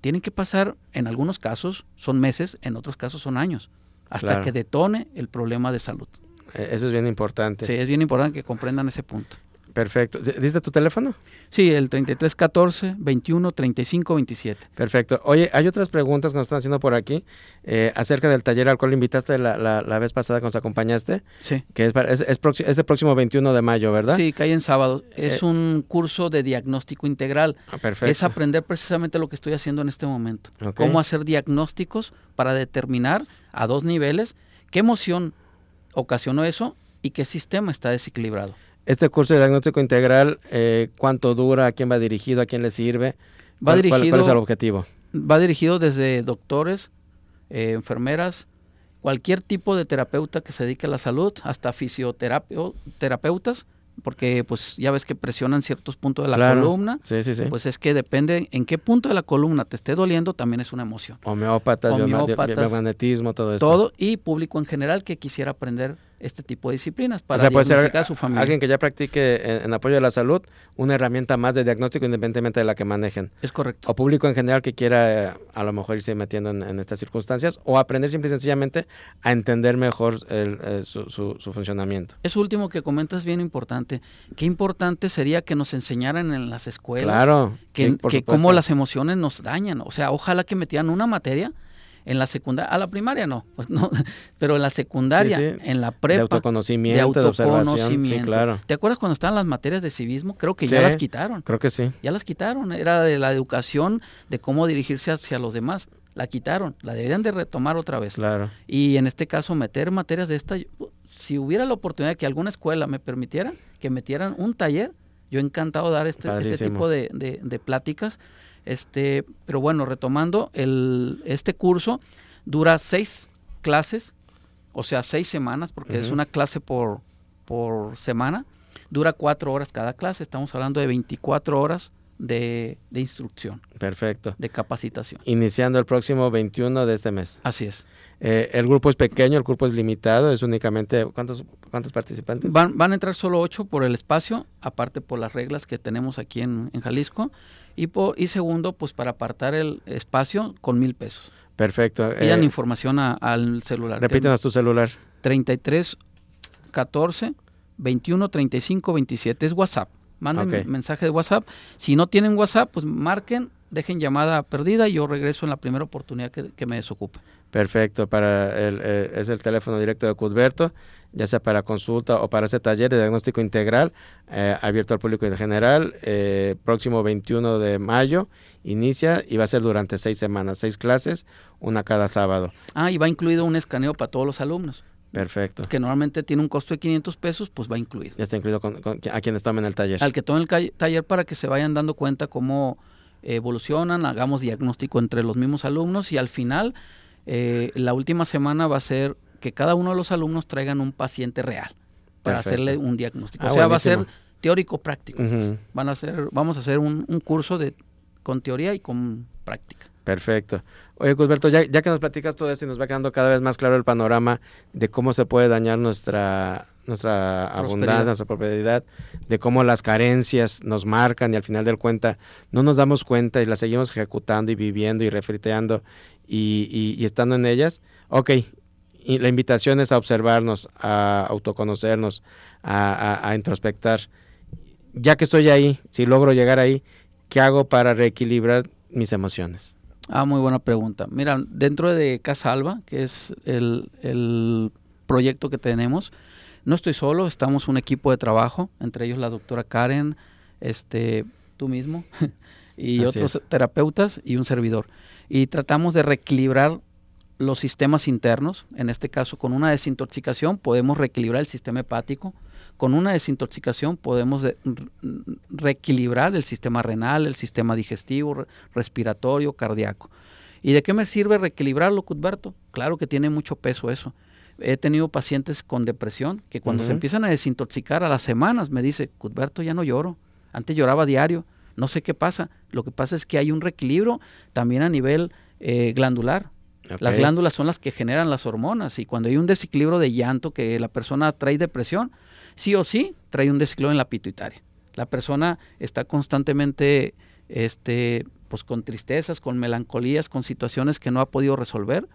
Tienen que pasar, en algunos casos son meses, en otros casos son años, hasta que detone el problema de salud. E-, eso es bien importante. Sí, es bien importante que comprendan ese punto. Perfecto. ¿Diste tu teléfono? Sí, el 3314 21 35 27. Perfecto. Oye, hay otras preguntas que nos están haciendo por aquí eh, acerca del taller al cual invitaste la, la, vez pasada que nos acompañaste. Sí. Que es, es, es, el próximo 21 de mayo, ¿verdad? Sí, cae en sábado. Es eh, un curso de diagnóstico integral. Ah, perfecto. Es aprender precisamente lo que estoy haciendo en este momento. Cómo hacer diagnósticos para determinar a dos niveles qué emoción ocasionó eso y qué sistema está desequilibrado. Este curso de diagnóstico integral, eh, ¿cuánto dura? ¿A quién va dirigido? ¿A quién le sirve? Va ¿Cuál, dirigido, es el objetivo? Va dirigido desde doctores, eh, enfermeras, cualquier tipo de terapeuta que se dedique a la salud, hasta fisioterapeutas, porque pues ya ves que presionan ciertos puntos de la columna. Sí, sí, sí. Pues es que depende en qué punto de la columna te esté doliendo, también es una emoción. Homeópatas, Homeópatas biomagnetismo, todo esto. Todo y público en general que quisiera aprender este tipo de disciplinas para o a su familia. Alguien que ya practique en, apoyo de la salud, una herramienta más de diagnóstico independientemente de la que manejen. Es correcto. O público en general que quiera eh, a lo mejor irse metiendo en, estas circunstancias o aprender simple y sencillamente a entender mejor eh, su, su, funcionamiento. Eso último que comentas es bien importante. Qué importante sería que nos enseñaran en las escuelas claro, que, que cómo las emociones nos dañan. O sea, ojalá que metieran una materia en la secundaria, a la primaria no, pues no, pero en la secundaria, en la prepa. De autoconocimiento, de, observación, sí, claro. ¿Te acuerdas cuando estaban las materias de civismo? Creo que ya las quitaron. Creo que sí. Ya las quitaron, era de la educación de cómo dirigirse hacia los demás. La quitaron, la deberían de retomar otra vez. Claro. Y en este caso meter materias de esta, si hubiera la oportunidad de que alguna escuela me permitiera que metieran un taller, yo encantado de dar este, este tipo de, de, de pláticas este, pero bueno, retomando, el, este curso dura seis clases, o sea, seis semanas, porque es una clase por, por semana. Dura cuatro horas cada clase, estamos hablando de 24 horas de, de instrucción, Perfecto. de capacitación. Iniciando el próximo 21 de este mes. Así es. Eh, el grupo es pequeño, el grupo es limitado, es únicamente... ¿Cuántos, cuántos participantes? Van, van a entrar solo ocho por el espacio, aparte por las reglas que tenemos aquí en, en Jalisco. Y, por, y segundo, pues para apartar el espacio con mil pesos. Perfecto. Pidan Eh, información a- al celular. repítanos tu celular. 33 14 21 35 27. Es WhatsApp. Manden Ok. mensaje de WhatsApp. Si no tienen WhatsApp, pues marquen, dejen llamada perdida y yo regreso en la primera oportunidad que, que me desocupe. Perfecto, para el, eh, es el teléfono directo de Cudberto, ya sea para consulta o para ese taller de diagnóstico integral eh, abierto al público en general. eh, próximo 21 de mayo inicia y va a ser durante seis semanas, seis clases, una cada sábado. Ah, y va incluido un escaneo para todos los alumnos, Perfecto. que normalmente tiene un costo de 500 pesos, pues va incluido. Ya está incluido con, con- a quienes tomen el taller. Al que tomen el taller para que se vayan dando cuenta cómo evolucionan, hagamos diagnóstico entre los mismos alumnos y al final, eh, la última semana va a ser que cada uno de los alumnos traigan un paciente real para Perfecto. hacerle un diagnóstico. Ah, o sea, va a ser teórico práctico. Van a hacer, vamos a hacer un, un curso de con teoría y con práctica. Perfecto. Oye, Cusberto, ya, ya que nos platicas todo esto y nos va quedando cada vez más claro el panorama de cómo se puede dañar nuestra, nuestra abundancia, nuestra prosperidad, de cómo las carencias nos marcan y al final del cuenta no nos damos cuenta y las seguimos ejecutando y viviendo y refriteando y, y- y estando en ellas. Ok, la invitación es a observarnos, a autoconocernos, a, a- a introspectar. Ya que estoy ahí, si logro llegar ahí, ¿qué hago para reequilibrar mis emociones? Ah, muy buena pregunta. Mira, dentro de Casa Alba, que es el, el proyecto que tenemos, no estoy solo, estamos un equipo de trabajo, entre ellos la doctora Karen, este, tú mismo, y Así otros es. terapeutas y un servidor. Y tratamos de reequilibrar los sistemas internos, en este caso con una desintoxicación podemos reequilibrar el sistema hepático, con una desintoxicación podemos reequilibrar el sistema renal, el sistema digestivo, re- respiratorio, cardíaco. ¿Y de qué me sirve reequilibrarlo, Cudberto? Claro que tiene mucho peso eso. He tenido pacientes con depresión que cuando se empiezan a desintoxicar a las semanas me dice, Cudberto, ya no lloro. Antes lloraba diario. No sé qué pasa. Lo que pasa es que hay un reequilibrio también a nivel eh, glandular. Las glándulas son las que generan las hormonas y cuando hay un desequilibrio de llanto que la persona trae depresión, sí o sí trae un desequilibrio en la pituitaria. La persona está constantemente este pues con tristezas, con melancolías, con situaciones que no ha podido resolver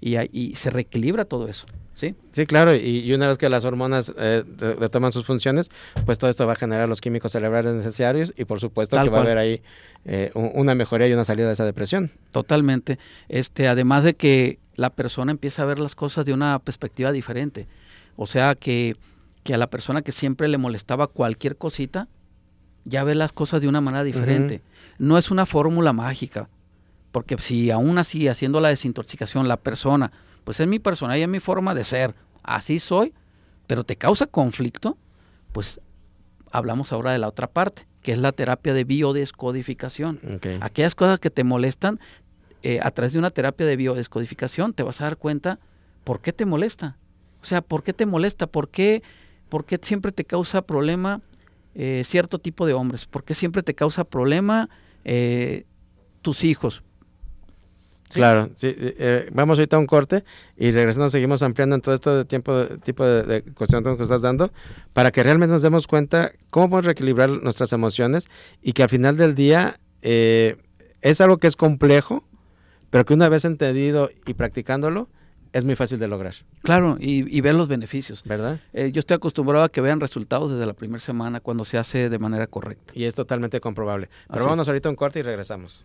y, y se reequilibra todo eso, ¿sí? Sí, claro, y, y una vez que las hormonas eh, re- retoman sus funciones, pues todo esto va a generar los químicos cerebrales necesarios y por supuesto Tal que va a haber ahí eh, un- una mejoría y una salida de esa depresión. Totalmente. Este, además de que la persona empieza a ver las cosas de una perspectiva diferente. O sea que, que a la persona que siempre le molestaba cualquier cosita, ya ve las cosas de una manera diferente. No es una fórmula mágica. Porque si aún así, haciendo la desintoxicación, la persona, pues es mi persona y es mi forma de ser, así soy, pero te causa conflicto, pues hablamos ahora de la otra parte, que es la terapia de biodescodificación aquellas cosas que te molestan, eh, a través de una terapia de biodescodificación te vas a dar cuenta por qué te molesta. O sea, por qué te molesta, por qué, por qué siempre te causa problema eh, cierto tipo de hombres, por qué siempre te causa problema eh, tus hijos. Sí. Claro, sí, eh, eh, vamos ahorita a un corte y regresando seguimos ampliando en todo esto de tiempo, de, tipo de, de cuestión que estás dando, para que realmente nos demos cuenta cómo podemos reequilibrar nuestras emociones y que al final del día eh, es algo que es complejo, pero que una vez entendido y practicándolo es muy fácil de lograr, Claro, y, y ver los beneficios. ¿verdad? Eh, yo estoy acostumbrado a que vean resultados desde la primera semana cuando se hace de manera correcta. Y es totalmente comprobable. Pero Así vámonos ahorita a un corte y regresamos.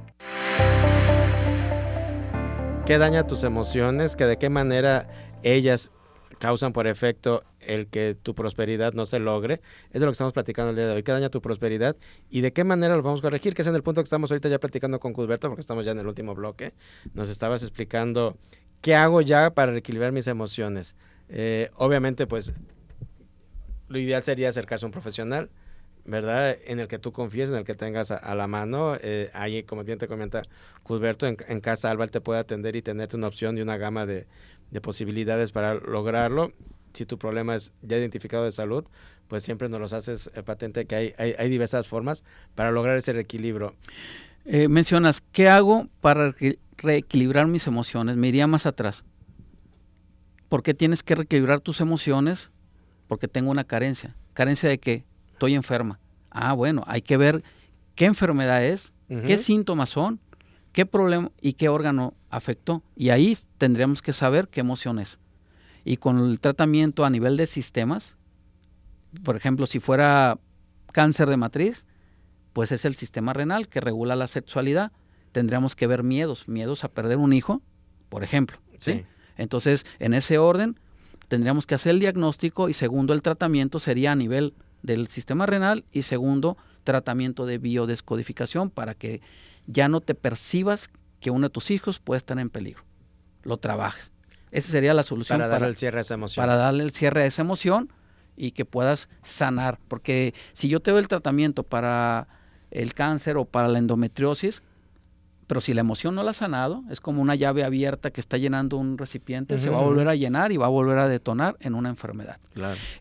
¿Qué daña tus emociones? ¿Que ¿De qué manera ellas causan por efecto el que tu prosperidad no se logre. Es de lo que estamos platicando el día de hoy. ¿Qué daña tu prosperidad? ¿Y de qué manera lo vamos a corregir? Que es en el punto que estamos ahorita ya platicando con Cusberto, porque estamos ya en el último bloque. Nos estabas explicando qué hago ya para equilibrar mis emociones. Eh, obviamente, pues, lo ideal sería acercarse a un profesional ¿verdad? En el que tú confíes, en el que tengas a, la mano. Eh, ahí, como bien te comenta Cusberto, en, casa Alba te puede atender y tenerte una opción y una gama de, posibilidades para lograrlo. Si tu problema es ya identificado de salud, pues siempre nos los haces eh, patente que hay, hay, diversas formas para lograr ese reequilibrio. Eh, mencionas, ¿qué hago para reequilibrar mis emociones? Me iría más atrás. ¿Por qué tienes que reequilibrar tus emociones? Porque tengo una carencia. ¿Carencia de qué? Estoy enferma. Ah, bueno, hay que ver qué enfermedad es, qué síntomas son, qué problema y qué órgano afectó. Y ahí tendríamos que saber qué emoción es. Y con el tratamiento a nivel de sistemas, por ejemplo, si fuera cáncer de matriz, pues es el sistema renal que regula la sexualidad. Tendríamos que ver miedos, miedos a perder un hijo, por ejemplo. ¿sí? Entonces, en ese orden, tendríamos que hacer el diagnóstico y segundo, el tratamiento sería a nivel del sistema renal y segundo, tratamiento de biodescodificación para que ya no te percibas que uno de tus hijos puede estar en peligro. Lo trabajes. Esa sería la solución. Para darle el cierre a esa emoción. Para darle el cierre a esa emoción y que puedas sanar. Porque si yo te doy el tratamiento para el cáncer o para la endometriosis, pero si la emoción no la ha sanado, es como una llave abierta que está llenando un recipiente, se va a volver a llenar y va a volver a detonar en una enfermedad.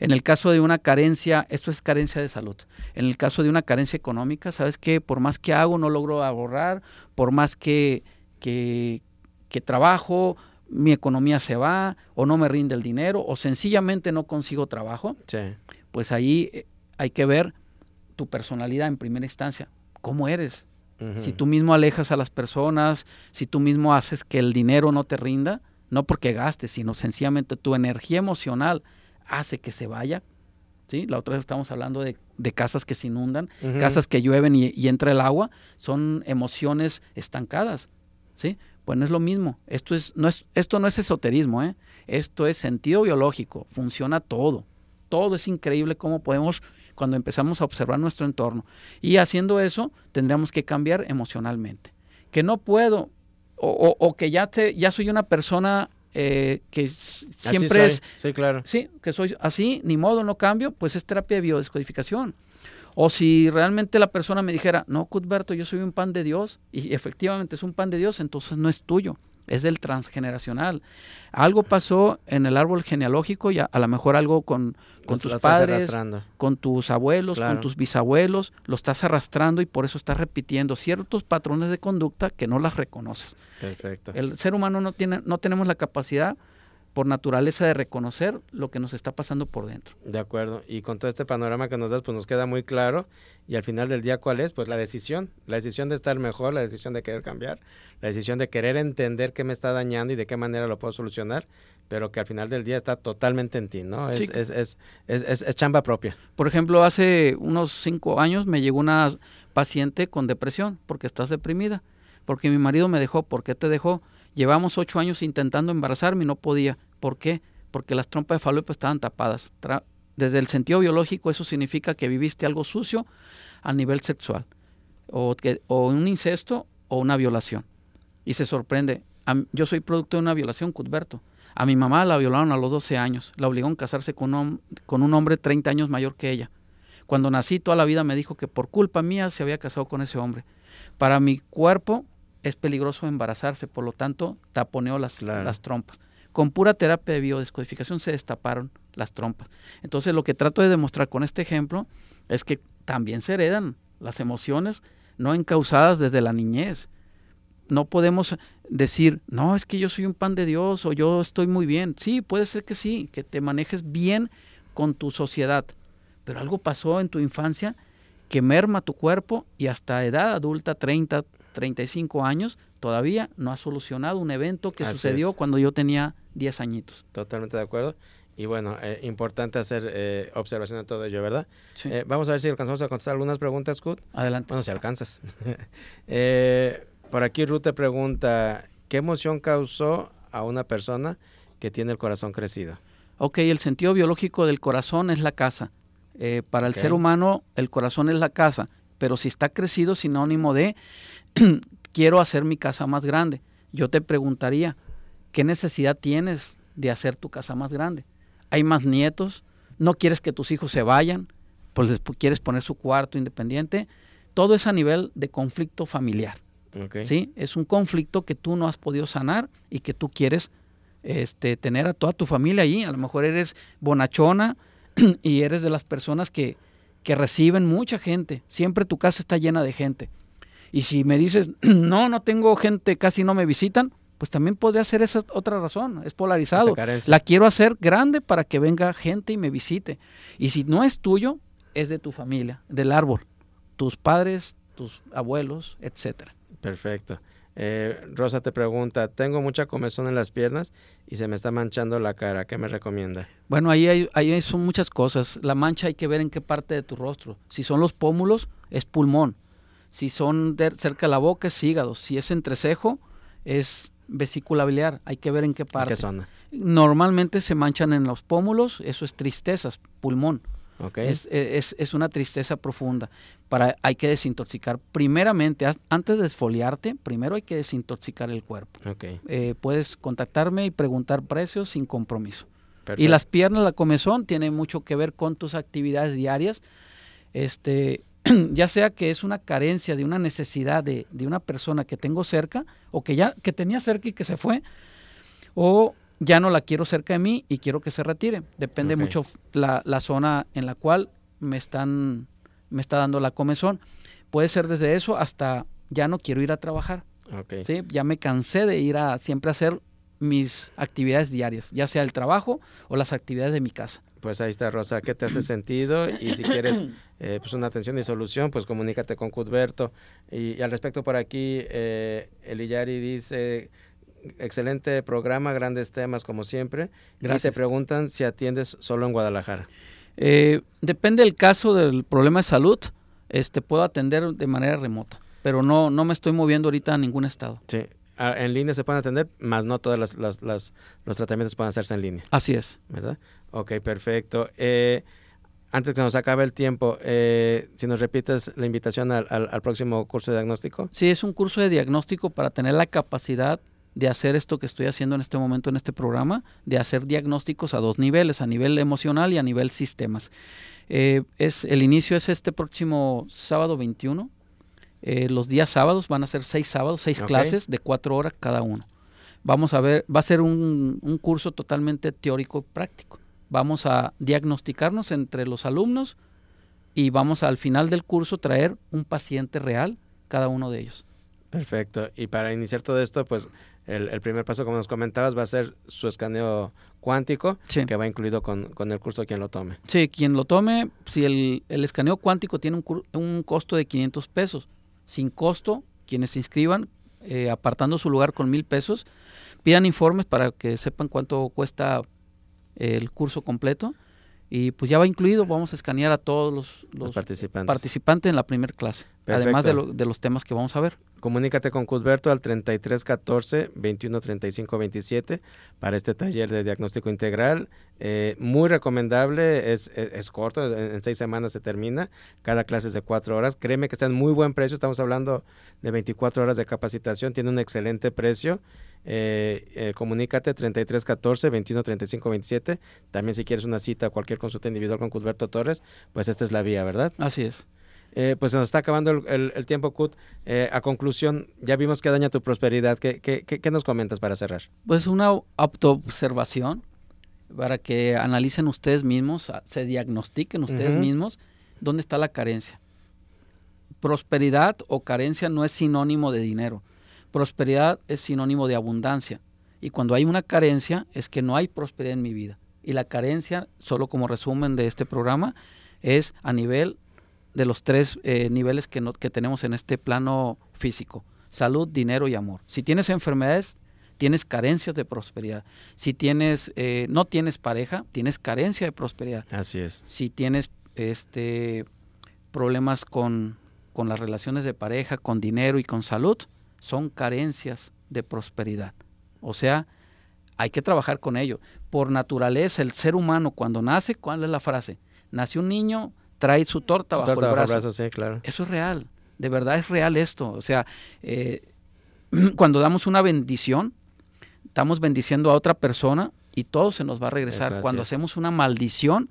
En el caso de una carencia, esto es carencia de salud. En el caso de una carencia económica, ¿sabes qué? Por más que hago, no logro ahorrar, por más que, que, que trabajo, mi economía se va, o no me rinde el dinero, o sencillamente no consigo trabajo, pues ahí eh, hay que ver tu personalidad en primera instancia. ¿Cómo eres? Si tú mismo alejas a las personas, si tú mismo haces que el dinero no te rinda, no porque gastes, sino sencillamente tu energía emocional hace que se vaya. ¿sí? La otra vez estamos hablando de, casas que se inundan, casas que llueven y, entra el agua, son emociones estancadas. ¿sí? Pues no es lo mismo. Esto, es, no, es, esto no es esoterismo, ¿eh? esto es sentido biológico, funciona todo. Todo es increíble cómo podemos cuando empezamos a observar nuestro entorno. Y haciendo eso, tendríamos que cambiar emocionalmente. Que no puedo, o, que ya, te, ya soy una persona eh, que siempre es... Sí, claro. Sí, que soy así, ni modo, no cambio, pues es terapia de biodescodificación. O si realmente la persona me dijera, no, Cuthberto, yo soy un pan de Dios, y efectivamente es un pan de Dios, entonces no es tuyo es del transgeneracional. Algo pasó en el árbol genealógico, y a, lo mejor algo con, con tus padres, con tus abuelos, con tus bisabuelos, lo estás arrastrando y por eso estás repitiendo ciertos patrones de conducta que no las reconoces. Perfecto. El ser humano no tiene, no tenemos la capacidad por naturaleza de reconocer lo que nos está pasando por dentro. De acuerdo. Y con todo este panorama que nos das, pues nos queda muy claro. Y al final del día, ¿cuál es? Pues la decisión. La decisión de estar mejor, la decisión de querer cambiar, la decisión de querer entender qué me está dañando y de qué manera lo puedo solucionar, pero que al final del día está totalmente en ti, ¿no? Es, es, es, es, chamba propia. Por ejemplo, hace unos cinco años me llegó una paciente con depresión porque estás deprimida, porque mi marido me dejó, ¿por qué te dejó? Llevamos ocho años intentando embarazarme y no podía. ¿Por qué? Porque las trompas de Falopio estaban tapadas. Desde el sentido biológico eso significa que viviste algo sucio a nivel sexual. O, que, o un incesto o una violación. Y se sorprende. yo soy producto de una violación, Cuthberto. A mi mamá la violaron a los 12 años. La obligaron a casarse con un, con un hombre 30 años mayor que ella. Cuando nací toda la vida me dijo que por culpa mía se había casado con ese hombre. Para mi cuerpo es peligroso embarazarse, por lo tanto taponeó las, las trompas. Con pura terapia de biodescodificación se destaparon las trompas. Entonces lo que trato de demostrar con este ejemplo es que también se heredan las emociones no encausadas desde la niñez. No podemos decir, no, es que yo soy un pan de Dios o yo estoy muy bien. Sí, puede ser que sí, que te manejes bien con tu sociedad, pero algo pasó en tu infancia que merma tu cuerpo y hasta edad adulta, 30, 35 años, todavía no ha solucionado un evento que sucedió cuando yo tenía 10 añitos. Totalmente de acuerdo. Y bueno, eh, importante hacer eh, observación de todo ello, ¿verdad? Eh, vamos a ver si alcanzamos a contestar algunas preguntas, Scott. Adelante. Bueno, si alcanzas. por aquí Ruth te pregunta, ¿qué emoción causó a una persona que tiene el corazón crecido? Ok, el sentido biológico del corazón es la casa. Para el ser humano, el corazón es la casa, pero si está crecido, sinónimo de quiero hacer mi casa más grande. Yo te preguntaría, ¿qué necesidad tienes de hacer tu casa más grande? ¿Hay más nietos? ¿No quieres que tus hijos se vayan? Pues les quieres poner su cuarto independiente. Todo es a nivel de conflicto familiar. ¿sí? Es un conflicto que tú no has podido sanar y que tú quieres este, tener a toda tu familia allí. A lo mejor eres bonachona y eres de las personas que, que reciben mucha gente. Siempre tu casa está llena de gente. Y si me dices, no, no tengo gente, casi no me visitan, pues también podría ser esa otra razón, es polarizado. La quiero hacer grande para que venga gente y me visite. Y si no es tuyo, es de tu familia, del árbol, tus padres, tus abuelos, etcétera. Perfecto. Eh, Rosa te pregunta, tengo mucha comezón en las piernas y se me está manchando la cara, ¿qué me recomienda? Bueno, ahí, hay, ahí son muchas cosas. La mancha hay que ver en qué parte de tu rostro. Si son los pómulos, es pulmón. Si son cerca de la boca, es hígado. Si es entrecejo, es vesícula biliar. Hay que ver en qué parte. ¿En qué zona? Normalmente se manchan en los pómulos, eso es tristezas, pulmón. Es, es, es, una tristeza profunda. Para, hay que desintoxicar. Primeramente, antes de esfoliarte, primero hay que desintoxicar el cuerpo. Eh, puedes contactarme y preguntar precios sin compromiso. Y las piernas, la comezón, tiene mucho que ver con tus actividades diarias. Este, ya sea que es una carencia de una necesidad de, de, una persona que tengo cerca o que ya que tenía cerca y que se fue o ya no la quiero cerca de mí y quiero que se retire. Depende mucho la, la, zona en la cual me están me está dando la comezón. Puede ser desde eso hasta ya no quiero ir a trabajar. ¿sí? Ya me cansé de ir a siempre hacer mis actividades diarias, ya sea el trabajo o las actividades de mi casa. Pues ahí está, Rosa, ¿qué te hace sentido? Y si quieres eh, pues una atención y solución, pues comunícate con Cudberto. Y, al respecto por aquí, eh, Eliyari dice, excelente programa, grandes temas como siempre. Gracias. Y te preguntan si atiendes solo en Guadalajara. Eh, depende del caso del problema de salud, este, puedo atender de manera remota, pero no, no me estoy moviendo ahorita a ningún estado. Sí, en línea se pueden atender, más no todos los tratamientos pueden hacerse en línea. Así es. ¿Verdad? Ok, perfecto. Eh, antes que nos acabe el tiempo, eh, si nos repites la invitación al, al, próximo curso de diagnóstico. Sí, es un curso de diagnóstico para tener la capacidad de hacer esto que estoy haciendo en este momento en este programa, de hacer diagnósticos a dos niveles, a nivel emocional y a nivel sistemas. Eh, es, el inicio es este próximo sábado 21 eh, los días sábados van a ser seis sábados, seis clases de cuatro horas cada uno. Vamos a ver, va a ser un, un curso totalmente teórico y práctico. Vamos a diagnosticarnos entre los alumnos y vamos al final del curso traer un paciente real, cada uno de ellos. Perfecto. Y para iniciar todo esto, pues el, primer paso, como nos comentabas, va a ser su escaneo cuántico, que va incluido con, con, el curso quien lo tome. Sí, quien lo tome, si el, el escaneo cuántico tiene un, un costo de 500 pesos, sin costo, quienes se inscriban, eh, apartando su lugar con mil pesos, pidan informes para que sepan cuánto cuesta el curso completo y pues ya va incluido, vamos a escanear a todos los, participantes. en la primera clase, además de, de, los temas que vamos a ver. Comunícate con Cusberto al 3314 2135 27 para este taller de diagnóstico integral. Eh, muy recomendable, es, es, corto, en, seis semanas se termina. Cada clase es de cuatro horas. Créeme que está en muy buen precio, estamos hablando de 24 horas de capacitación, tiene un excelente precio. Eh, eh, comunícate 3314 2135 27. También si quieres una cita, cualquier consulta individual con Cudberto Torres, pues esta es la vía, ¿verdad? Así es. Eh, pues se nos está acabando el, tiempo, Cut. Eh, a conclusión, ya vimos que daña tu prosperidad. ¿Qué, qué, qué, nos comentas para cerrar? Pues una autoobservación para que analicen ustedes mismos, se diagnostiquen ustedes mismos dónde está la carencia. Prosperidad o carencia no es sinónimo de dinero. Prosperidad es sinónimo de abundancia. Y cuando hay una carencia es que no hay prosperidad en mi vida. Y la carencia, solo como resumen de este programa, es a nivel de los tres eh, niveles que, que tenemos en este plano físico. Salud, dinero y amor. Si tienes enfermedades, tienes carencias de prosperidad. Si tienes, eh, no tienes pareja, tienes carencia de prosperidad. Así es. Si tienes este, problemas con, con las relaciones de pareja, con dinero y con salud, son carencias de prosperidad. O sea, hay que trabajar con ello. Por naturaleza, el ser humano cuando nace, ¿cuál es la frase? Nace un niño, trae su torta, bajo, el brazo. sí, claro. Eso es real, de verdad es real esto. O sea, eh, cuando damos una bendición, estamos bendiciendo a otra persona y todo se nos va a regresar. Cuando hacemos una maldición,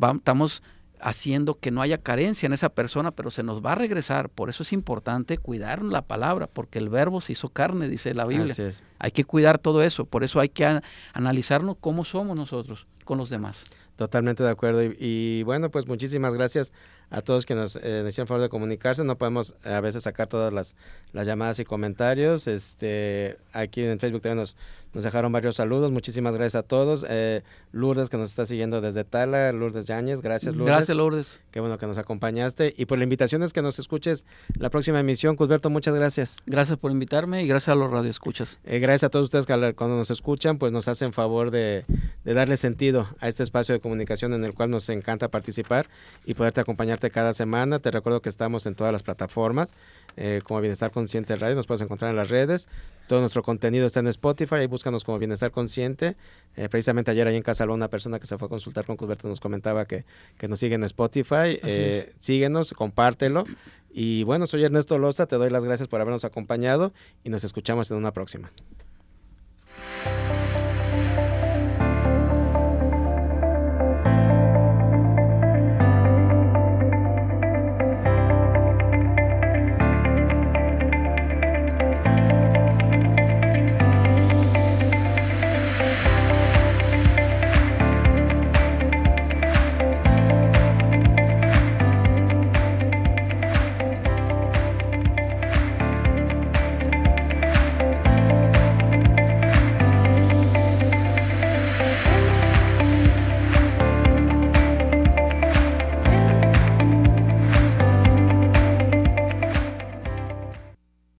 estamos haciendo que no haya carencia en esa persona, pero se nos va a regresar. Por eso es importante cuidar la palabra, porque el verbo se hizo carne, dice la Biblia. Hay que cuidar todo eso, por eso hay que analizarnos cómo somos nosotros con los demás. Totalmente de acuerdo. y bueno, pues muchísimas gracias a todos que nos eh, hicieron favor de comunicarse. No podemos eh, a veces sacar todas las, las, llamadas y comentarios. Este, aquí en Facebook también nos, nos dejaron varios saludos. Muchísimas gracias a todos. Eh, Lourdes que nos está siguiendo desde Tala, Lourdes Yáñez. Gracias Lourdes. Gracias Lourdes. Qué bueno que nos acompañaste. Y por la invitación es que nos escuches la próxima emisión. Cusberto, muchas gracias. Gracias por invitarme y gracias a los radioescuchas. Eh, gracias a todos ustedes que cuando nos escuchan pues nos hacen favor de, de darle sentido a este espacio de comunicación en el cual nos encanta participar y poderte acompañar cada semana. Te recuerdo que estamos en todas las plataformas, eh, como Bienestar Consciente Radio, nos puedes encontrar en las redes. Todo nuestro contenido está en Spotify, ahí búscanos como Bienestar Consciente. Eh, precisamente ayer ahí en casa una persona que se fue a consultar con Cusberto nos comentaba que, que nos sigue en Spotify. Eh, síguenos, compártelo. Y bueno, soy Ernesto Loza, te doy las gracias por habernos acompañado y nos escuchamos en una próxima.